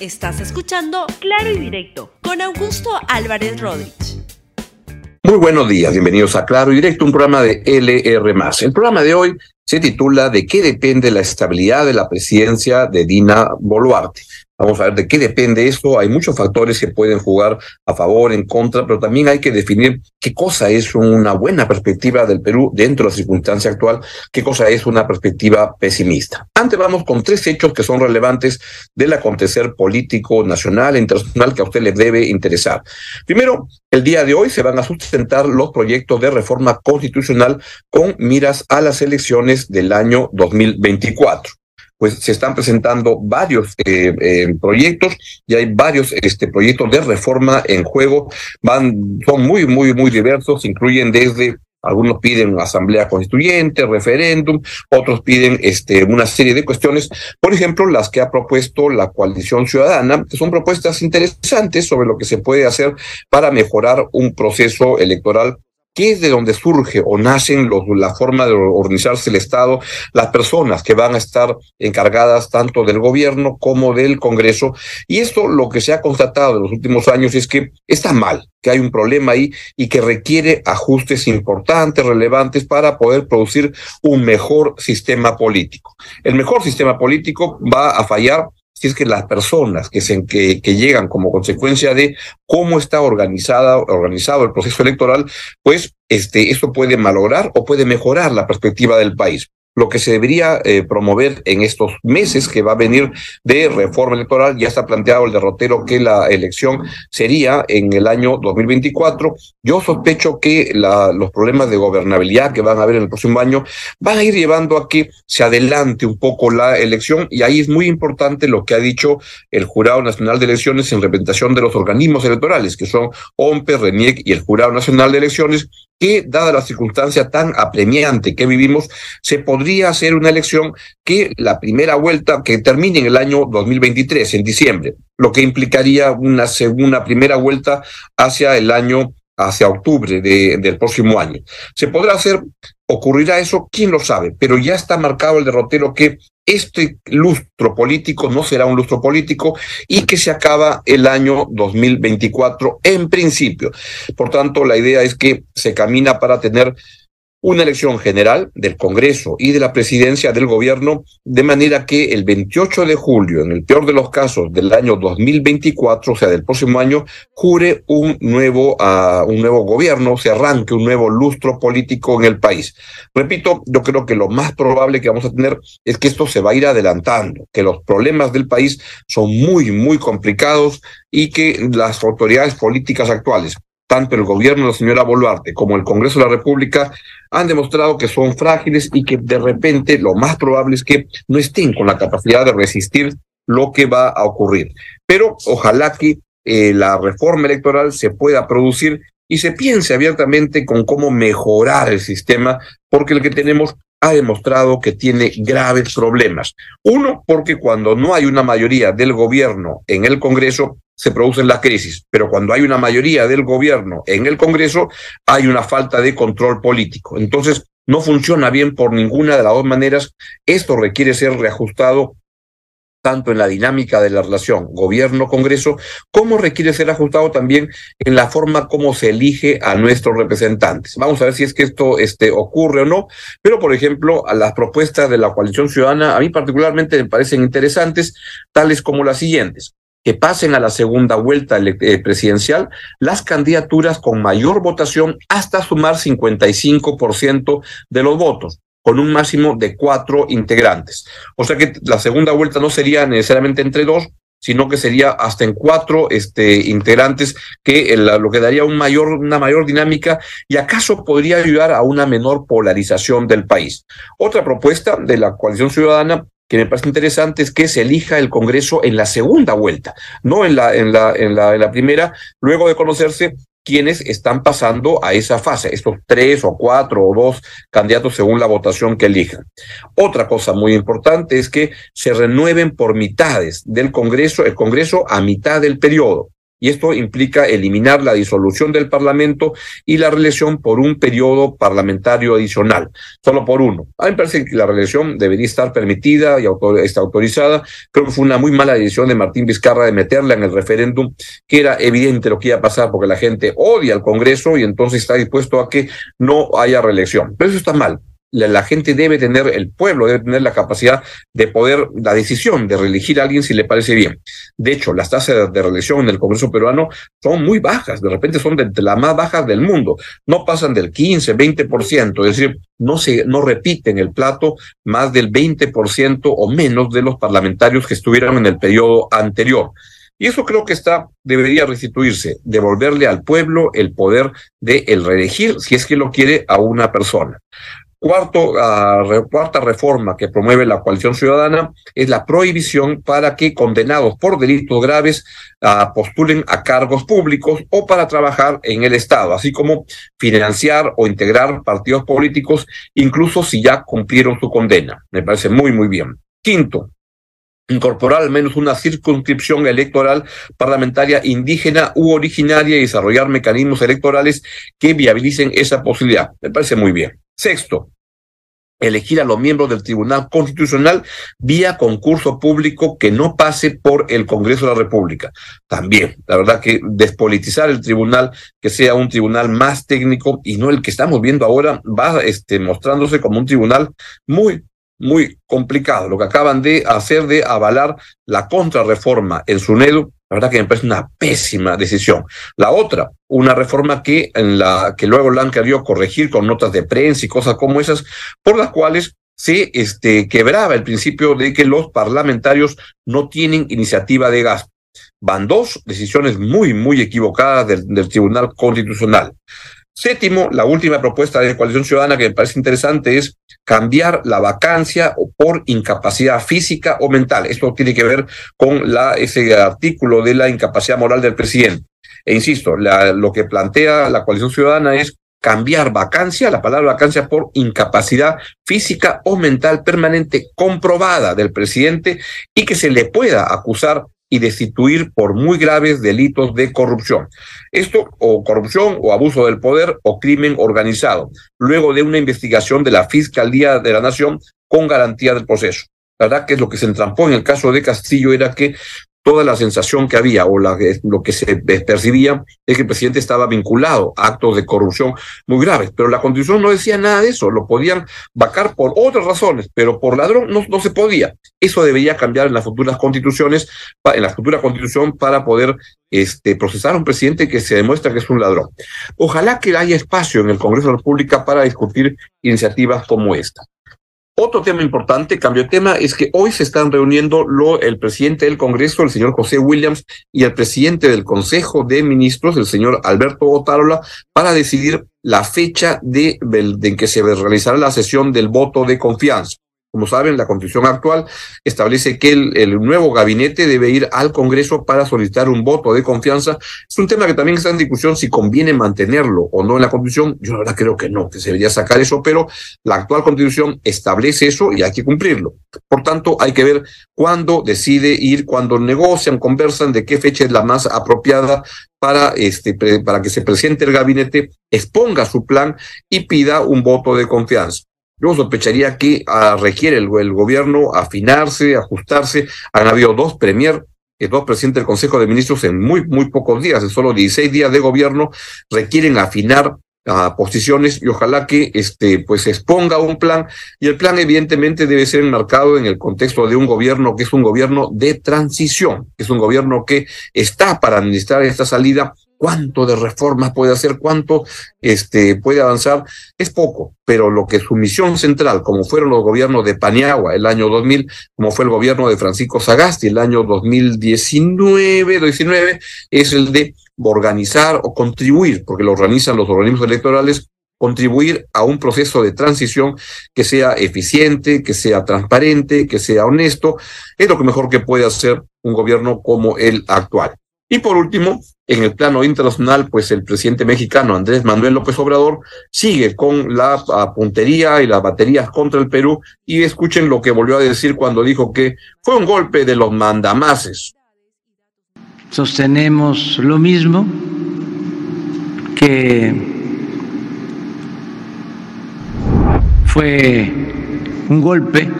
Estás escuchando Claro y Directo con Augusto Álvarez Rodríguez. Muy buenos días, bienvenidos a Claro y Directo, un programa de LR. El programa de hoy se titula ¿De qué depende la estabilidad de la presidencia de Dina Boluarte? Vamos a ver de qué depende esto. Hay muchos factores que pueden jugar a favor, en contra, pero también hay que definir qué cosa es una buena perspectiva del Perú dentro de la circunstancia actual, qué cosa es una perspectiva pesimista. Antes vamos con tres hechos que son relevantes del acontecer político nacional e internacional que a usted le debe interesar. Primero, el día de hoy se van a sustentar los proyectos de reforma constitucional con miras a las elecciones del año 2024 pues se están presentando varios eh, eh, proyectos y hay varios este, proyectos de reforma en juego. Van, son muy, muy, muy diversos, incluyen desde algunos piden asamblea constituyente, referéndum, otros piden este, una serie de cuestiones, por ejemplo, las que ha propuesto la coalición ciudadana, que son propuestas interesantes sobre lo que se puede hacer para mejorar un proceso electoral que es de donde surge o nacen la forma de organizarse el Estado, las personas que van a estar encargadas tanto del gobierno como del Congreso. Y esto lo que se ha constatado en los últimos años es que está mal, que hay un problema ahí y que requiere ajustes importantes, relevantes para poder producir un mejor sistema político. El mejor sistema político va a fallar si es que las personas que, se, que, que llegan como consecuencia de cómo está organizada, organizado el proceso electoral, pues este, esto puede malograr o puede mejorar la perspectiva del país lo que se debería eh, promover en estos meses que va a venir de reforma electoral. Ya está planteado el derrotero que la elección sería en el año 2024. Yo sospecho que los problemas de gobernabilidad que van a haber en el próximo año van a ir llevando a que se adelante un poco la elección y ahí es muy importante lo que ha dicho el Jurado Nacional de Elecciones en representación de los organismos electorales, que son OMPE, RENIEC y el Jurado Nacional de Elecciones, que, dada la circunstancia tan apremiante que vivimos, se podría hacer una elección que la primera vuelta, que termine en el año 2023, en diciembre, lo que implicaría una segunda, primera vuelta hacia el año hacia octubre de, del próximo año. ¿Se podrá hacer? ¿Ocurrirá eso? ¿Quién lo sabe? Pero ya está marcado el derrotero que este lustro político no será un lustro político y que se acaba el año 2024 en principio. Por tanto, la idea es que se camina para tener una elección general del Congreso y de la presidencia del gobierno, de manera que el 28 de julio, en el peor de los casos del año 2024, o sea, del próximo año, jure un nuevo, uh, un nuevo gobierno, se arranque un nuevo lustro político en el país. Repito, yo creo que lo más probable que vamos a tener es que esto se va a ir adelantando, que los problemas del país son muy, muy complicados y que las autoridades políticas actuales, tanto el gobierno de la señora Boluarte como el Congreso de la República han demostrado que son frágiles y que de repente lo más probable es que no estén con la capacidad de resistir lo que va a ocurrir. Pero ojalá que eh, la reforma electoral se pueda producir y se piense abiertamente con cómo mejorar el sistema, porque el que tenemos ha demostrado que tiene graves problemas. Uno, porque cuando no hay una mayoría del gobierno en el Congreso, se produce la crisis, pero cuando hay una mayoría del gobierno en el Congreso, hay una falta de control político. Entonces, no funciona bien por ninguna de las dos maneras. Esto requiere ser reajustado tanto en la dinámica de la relación gobierno-congreso, como requiere ser ajustado también en la forma como se elige a nuestros representantes. Vamos a ver si es que esto este, ocurre o no, pero por ejemplo, a las propuestas de la coalición ciudadana, a mí particularmente me parecen interesantes, tales como las siguientes que pasen a la segunda vuelta eh, presidencial las candidaturas con mayor votación hasta sumar 55% de los votos con un máximo de cuatro integrantes. O sea que la segunda vuelta no sería necesariamente entre dos, sino que sería hasta en cuatro este, integrantes, que lo que daría mayor, una mayor dinámica y acaso podría ayudar a una menor polarización del país. Otra propuesta de la coalición ciudadana que me parece interesante es que se elija el Congreso en la segunda vuelta, no en la, en la, en la primera, luego de conocerse quienes están pasando a esa fase, estos tres o cuatro o dos candidatos según la votación que elijan. Otra cosa muy importante es que se renueven por mitades del Congreso, el Congreso a mitad del periodo. Y esto implica eliminar la disolución del Parlamento y la reelección por un periodo parlamentario adicional, solo por uno. A mí me parece que la reelección debería estar permitida y está autorizada. Creo que fue una muy mala decisión de Martín Vizcarra de meterla en el referéndum, que era evidente lo que iba a pasar porque la gente odia al Congreso y entonces está dispuesto a que no haya reelección. Pero eso está mal la, gente debe tener, el pueblo debe tener la capacidad de poder, la decisión de reelegir a alguien si le parece bien. De hecho, las tasas de reelección en el Congreso peruano son muy bajas, de repente son de, las más bajas del mundo, no pasan del 15, 20%, es decir, no se, no repiten el plato más del 20% o menos de los parlamentarios que estuvieron en el periodo anterior. Y eso creo que está, debería restituirse, devolverle al pueblo el poder de el reelegir, si es que lo quiere, a una persona. Cuarto, uh, cuarta reforma que promueve la coalición ciudadana es la prohibición para que condenados por delitos graves uh, postulen a cargos públicos o para trabajar en el Estado, así como financiar o integrar partidos políticos, incluso si ya cumplieron su condena. Me parece muy, muy bien. Quinto, incorporar al menos una circunscripción electoral parlamentaria indígena u originaria y desarrollar mecanismos electorales que viabilicen esa posibilidad. Me parece muy bien. Sexto, elegir a los miembros del Tribunal Constitucional vía concurso público que no pase por el Congreso de la República. También, la verdad que despolitizar el tribunal, que sea un tribunal más técnico y no el que estamos viendo ahora, va este, mostrándose como un tribunal muy, muy complicado. Lo que acaban de hacer de avalar la contrarreforma en SUNEDU la verdad que me parece una pésima decisión. La otra, una reforma que, en la, que luego la han querido corregir con notas de prensa y cosas como esas, por las cuales se este, quebraba el principio de que los parlamentarios no tienen iniciativa de gasto. Van dos decisiones muy, muy equivocadas del, del Tribunal Constitucional. Séptimo, la última propuesta de Coalición Ciudadana que me parece interesante es cambiar la vacancia por incapacidad física o mental. Esto tiene que ver con la, ese artículo de la incapacidad moral del presidente. E insisto, la, lo que plantea la Coalición Ciudadana es cambiar vacancia, la palabra vacancia, por incapacidad física o mental permanente comprobada del presidente y que se le pueda acusar y destituir por muy graves delitos de corrupción. Esto o corrupción o abuso del poder o crimen organizado, luego de una investigación de la Fiscalía de la Nación con garantía del proceso. Verdad que lo que se entrampó en el caso de Castillo era que toda la sensación que había o la, lo que se percibía es que el presidente estaba vinculado a actos de corrupción muy graves, pero la constitución no decía nada de eso, lo podían vacar por otras razones, pero por ladrón no, se podía. Eso debería cambiar en las futuras constituciones, en la futura constitución para poder este, procesar a un presidente que se demuestra que es un ladrón. Ojalá que haya espacio en el Congreso de la República para discutir iniciativas como esta. Otro tema importante, cambio de tema, es que hoy se están reuniendo lo, el presidente del Congreso, el señor José Williams, y el presidente del Consejo de Ministros, el señor Alberto Otárola, para decidir la fecha de, de en que se realizará la sesión del voto de confianza. Como saben, la constitución actual establece que el, nuevo gabinete debe ir al Congreso para solicitar un voto de confianza. Es un tema que también está en discusión si conviene mantenerlo o no en la constitución. Yo la verdad creo que no, que se debería sacar eso, pero la actual constitución establece eso y hay que cumplirlo. Por tanto, hay que ver cuándo decide ir, cuándo negocian, conversan de qué fecha es la más apropiada para, este, para que se presente el gabinete, exponga su plan y pida un voto de confianza. Yo sospecharía que ah, requiere el, gobierno afinarse, ajustarse. Han habido dos premier, eh, dos presidentes del Consejo de Ministros en muy, muy pocos días, en solo 16 días de gobierno, requieren afinar uh, posiciones y ojalá que este, pues exponga un plan. Y el plan evidentemente debe ser enmarcado en el contexto de un gobierno que es un gobierno de transición, que es un gobierno que está para administrar esta salida cuánto de reformas puede hacer, cuánto este, puede avanzar, es poco, pero lo que su misión central, como fueron los gobiernos de Paniagua el año 2000, como fue el gobierno de Francisco Sagasti el año 2019, 19, es el de organizar o contribuir, porque lo organizan los organismos electorales, contribuir a un proceso de transición que sea eficiente, que sea transparente, que sea honesto, es lo que mejor que puede hacer un gobierno como el actual. Y por último, en el plano internacional, pues el presidente mexicano Andrés Manuel López Obrador sigue con la puntería y las baterías contra el Perú y escuchen lo que volvió a decir cuando dijo que fue un golpe de los mandamases. sostenemos lo mismo, que fue un golpe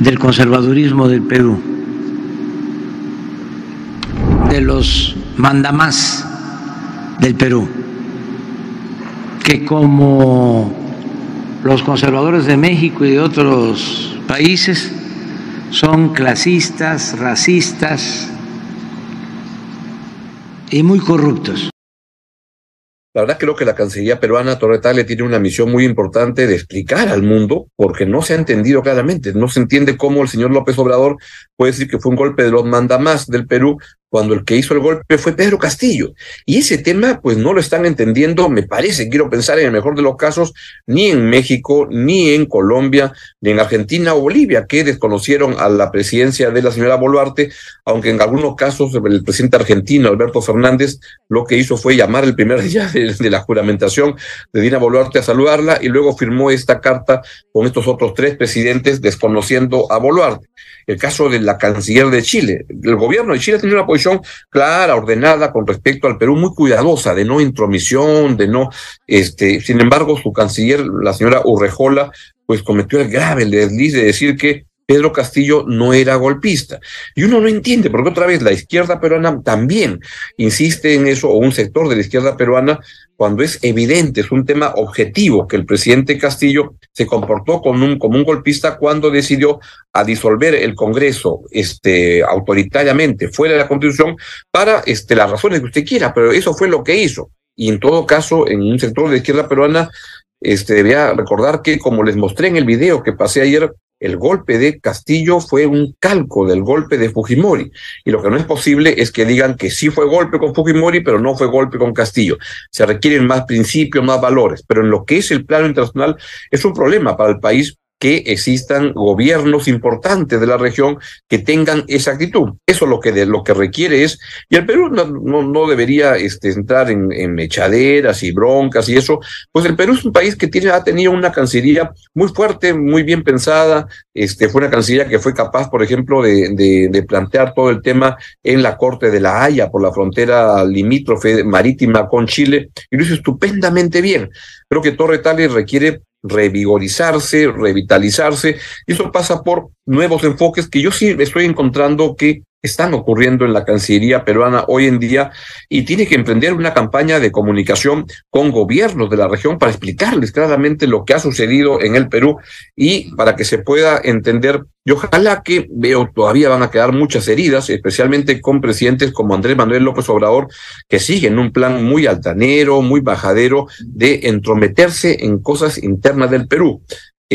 del conservadurismo del Perú, de los mandamás del Perú, que como los conservadores de México y de otros países son clasistas, racistas y muy corruptos. La verdad creo que la Cancillería peruana Torretale tiene una misión muy importante de explicar al mundo, porque no se ha entendido claramente, no se entiende cómo el señor López Obrador puede decir que fue un golpe de los mandamás del Perú cuando el que hizo el golpe fue Pedro Castillo. Y ese tema, pues no lo están entendiendo, me parece, quiero pensar en el mejor de los casos, ni en México, ni en Colombia, ni en Argentina o Bolivia, que desconocieron a la presidencia de la señora Boluarte, aunque en algunos casos el presidente argentino, Alberto Fernández, lo que hizo fue llamar el primer día de, la juramentación de Dina Boluarte a saludarla y luego firmó esta carta con estos otros tres presidentes desconociendo a Boluarte. El caso de la canciller de Chile. El gobierno de Chile tiene una posición clara, ordenada con respecto al Perú, muy cuidadosa, de no intromisión, de no, este, sin embargo, su canciller, la señora Urrejola, pues cometió el grave desliz de decir que Pedro Castillo no era golpista. Y uno no entiende, porque otra vez la izquierda peruana también insiste en eso, o un sector de la izquierda peruana, cuando es evidente, es un tema objetivo, que el presidente Castillo se comportó como un, como un golpista cuando decidió a disolver el Congreso este, autoritariamente fuera de la Constitución para este, las razones que usted quiera, pero eso fue lo que hizo. Y en todo caso, en un sector de la izquierda peruana, este, debía recordar que, como les mostré en el video que pasé ayer, el golpe de Castillo fue un calco del golpe de Fujimori. Y lo que no es posible es que digan que sí fue golpe con Fujimori, pero no fue golpe con Castillo. Se requieren más principios, más valores. Pero en lo que es el plano internacional es un problema para el país que existan gobiernos importantes de la región que tengan esa actitud. Eso lo que, de, lo que requiere es, y el Perú no, no, debería este, entrar en, en, mechaderas y broncas y eso, pues el Perú es un país que tiene, ha tenido una cancillería muy fuerte, muy bien pensada, este, fue una cancillería que fue capaz, por ejemplo, de, de, de plantear todo el tema en la Corte de la Haya por la frontera limítrofe marítima con Chile, y lo hizo estupendamente bien. Creo que Torre Tales requiere revigorizarse, revitalizarse, y eso pasa por nuevos enfoques que yo sí estoy encontrando que están ocurriendo en la Cancillería peruana hoy en día y tiene que emprender una campaña de comunicación con gobiernos de la región para explicarles claramente lo que ha sucedido en el Perú y para que se pueda entender. Y ojalá que veo todavía van a quedar muchas heridas, especialmente con presidentes como Andrés Manuel López Obrador, que siguen un plan muy altanero, muy bajadero de entrometerse en cosas internas del Perú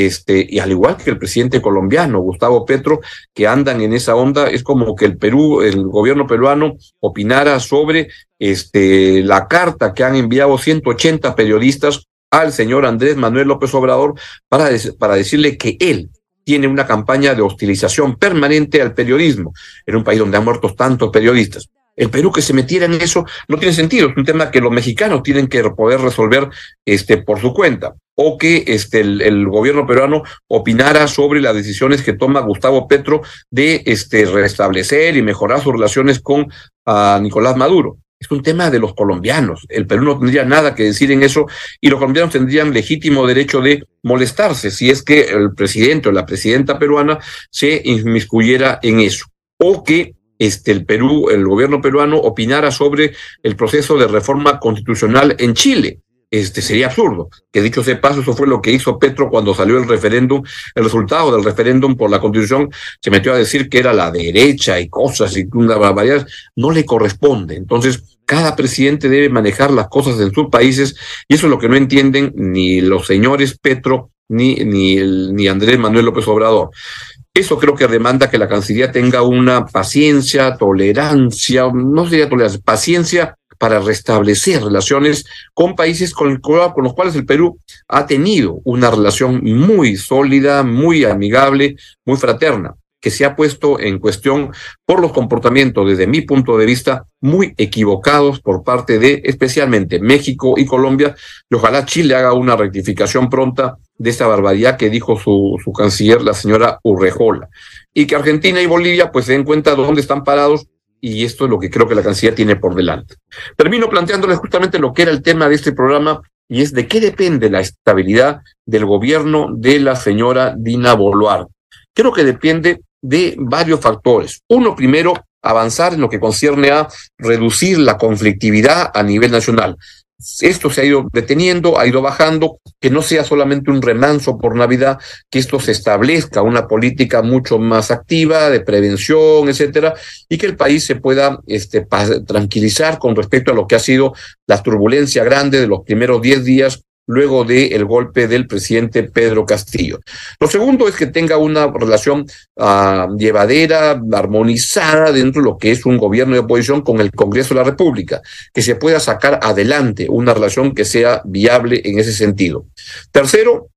este, y al igual que el presidente colombiano, Gustavo Petro, que andan en esa onda, es como que el Perú, el gobierno peruano, opinara sobre este, la carta que han enviado 180 periodistas al señor Andrés Manuel López Obrador para, para decirle que él tiene una campaña de hostilización permanente al periodismo en un país donde han muerto tantos periodistas. El Perú que se metiera en eso no tiene sentido, es un tema que los mexicanos tienen que poder resolver este, por su cuenta o que este, el, gobierno peruano opinara sobre las decisiones que toma Gustavo Petro de este, restablecer y mejorar sus relaciones con uh, Nicolás Maduro. Es un tema de los colombianos. El Perú no tendría nada que decir en eso y los colombianos tendrían legítimo derecho de molestarse si es que el presidente o la presidenta peruana se inmiscuyera en eso. O que este, el Perú, el gobierno peruano opinara sobre el proceso de reforma constitucional en Chile este, sería absurdo. Que dicho sea paso, eso fue lo que hizo Petro cuando salió el referéndum, el resultado del referéndum por la constitución, se metió a decir que era la derecha y cosas y una barbaridad, no le corresponde. Entonces, cada presidente debe manejar las cosas en sus países y eso es lo que no entienden ni los señores Petro ni, ni, ni Andrés Manuel López Obrador. Eso creo que demanda que la Cancillería tenga una paciencia, tolerancia, no sería tolerancia, paciencia para restablecer relaciones con países con, los cuales el Perú ha tenido una relación muy sólida, muy amigable, muy fraterna, que se ha puesto en cuestión por los comportamientos, desde mi punto de vista, muy equivocados por parte de especialmente México y Colombia, y ojalá Chile haga una rectificación pronta de esta barbaridad que dijo su, su canciller, la señora Urrejola, y que Argentina y Bolivia pues se den cuenta de dónde están parados y esto es lo que creo que la Cancillería tiene por delante. Termino planteándoles justamente lo que era el tema de este programa y es de qué depende la estabilidad del gobierno de la señora Dina Boluarte. Creo que depende de varios factores. Uno, primero, avanzar en lo que concierne a reducir la conflictividad a nivel nacional esto se ha ido deteniendo, ha ido bajando, que no sea solamente un remanso por Navidad, que esto se establezca una política mucho más activa de prevención, etcétera, y que el país se pueda este, tranquilizar con respecto a lo que ha sido la turbulencia grande de los primeros diez días luego del golpe del presidente Pedro Castillo. Lo segundo es que tenga una relación ah, llevadera, armonizada dentro de lo que es un gobierno de oposición con el Congreso de la República, que se pueda sacar adelante una relación que sea viable en ese sentido. Tercero,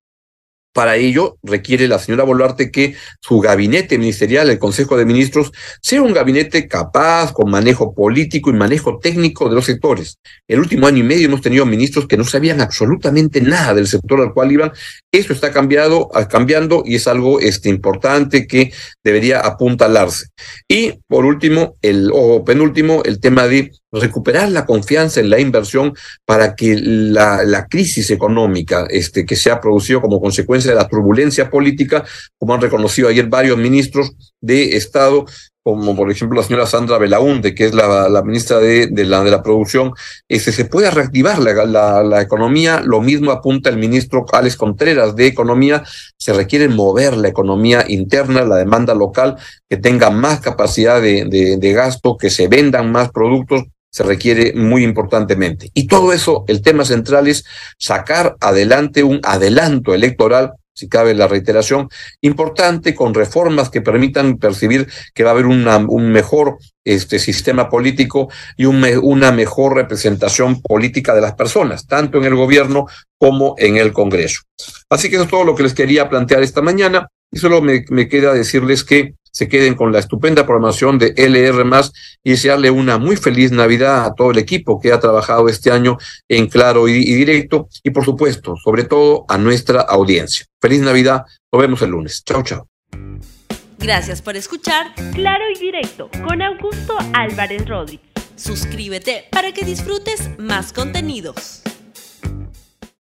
para ello, requiere la señora Boluarte que su gabinete ministerial, el Consejo de Ministros, sea un gabinete capaz, con manejo político y manejo técnico de los sectores. El último año y medio hemos tenido ministros que no sabían absolutamente nada del sector al cual iban. Eso está cambiado, ah, cambiando y es algo este, importante que debería apuntalarse. Y por último, el, o penúltimo, el tema de recuperar la confianza en la inversión para que la, la, crisis económica este, que se ha producido como consecuencia de la turbulencia política, como han reconocido ayer varios ministros de Estado, como por ejemplo la señora Sandra Belaunde, que es la, ministra de, la, de la producción, este, se pueda reactivar la, la, economía. Lo mismo apunta el ministro Alex Contreras de Economía. Se requiere mover la economía interna, la demanda local, que tenga más capacidad de, de gasto, que se vendan más productos se requiere muy importantemente. Y todo eso, el tema central es sacar adelante un adelanto electoral, si cabe la reiteración, importante con reformas que permitan percibir que va a haber un mejor este, sistema político y un una mejor representación política de las personas, tanto en el gobierno como en el Congreso. Así que eso es todo lo que les quería plantear esta mañana y solo me queda decirles que se queden con la estupenda programación de LR y desearle una muy feliz Navidad a todo el equipo que ha trabajado este año en claro y, y, directo y por supuesto, sobre todo a nuestra audiencia. Feliz Navidad, nos vemos el lunes. Chao, chao. Gracias por escuchar Claro y Directo con Augusto Álvarez Rodríguez. Suscríbete para que disfrutes más contenidos.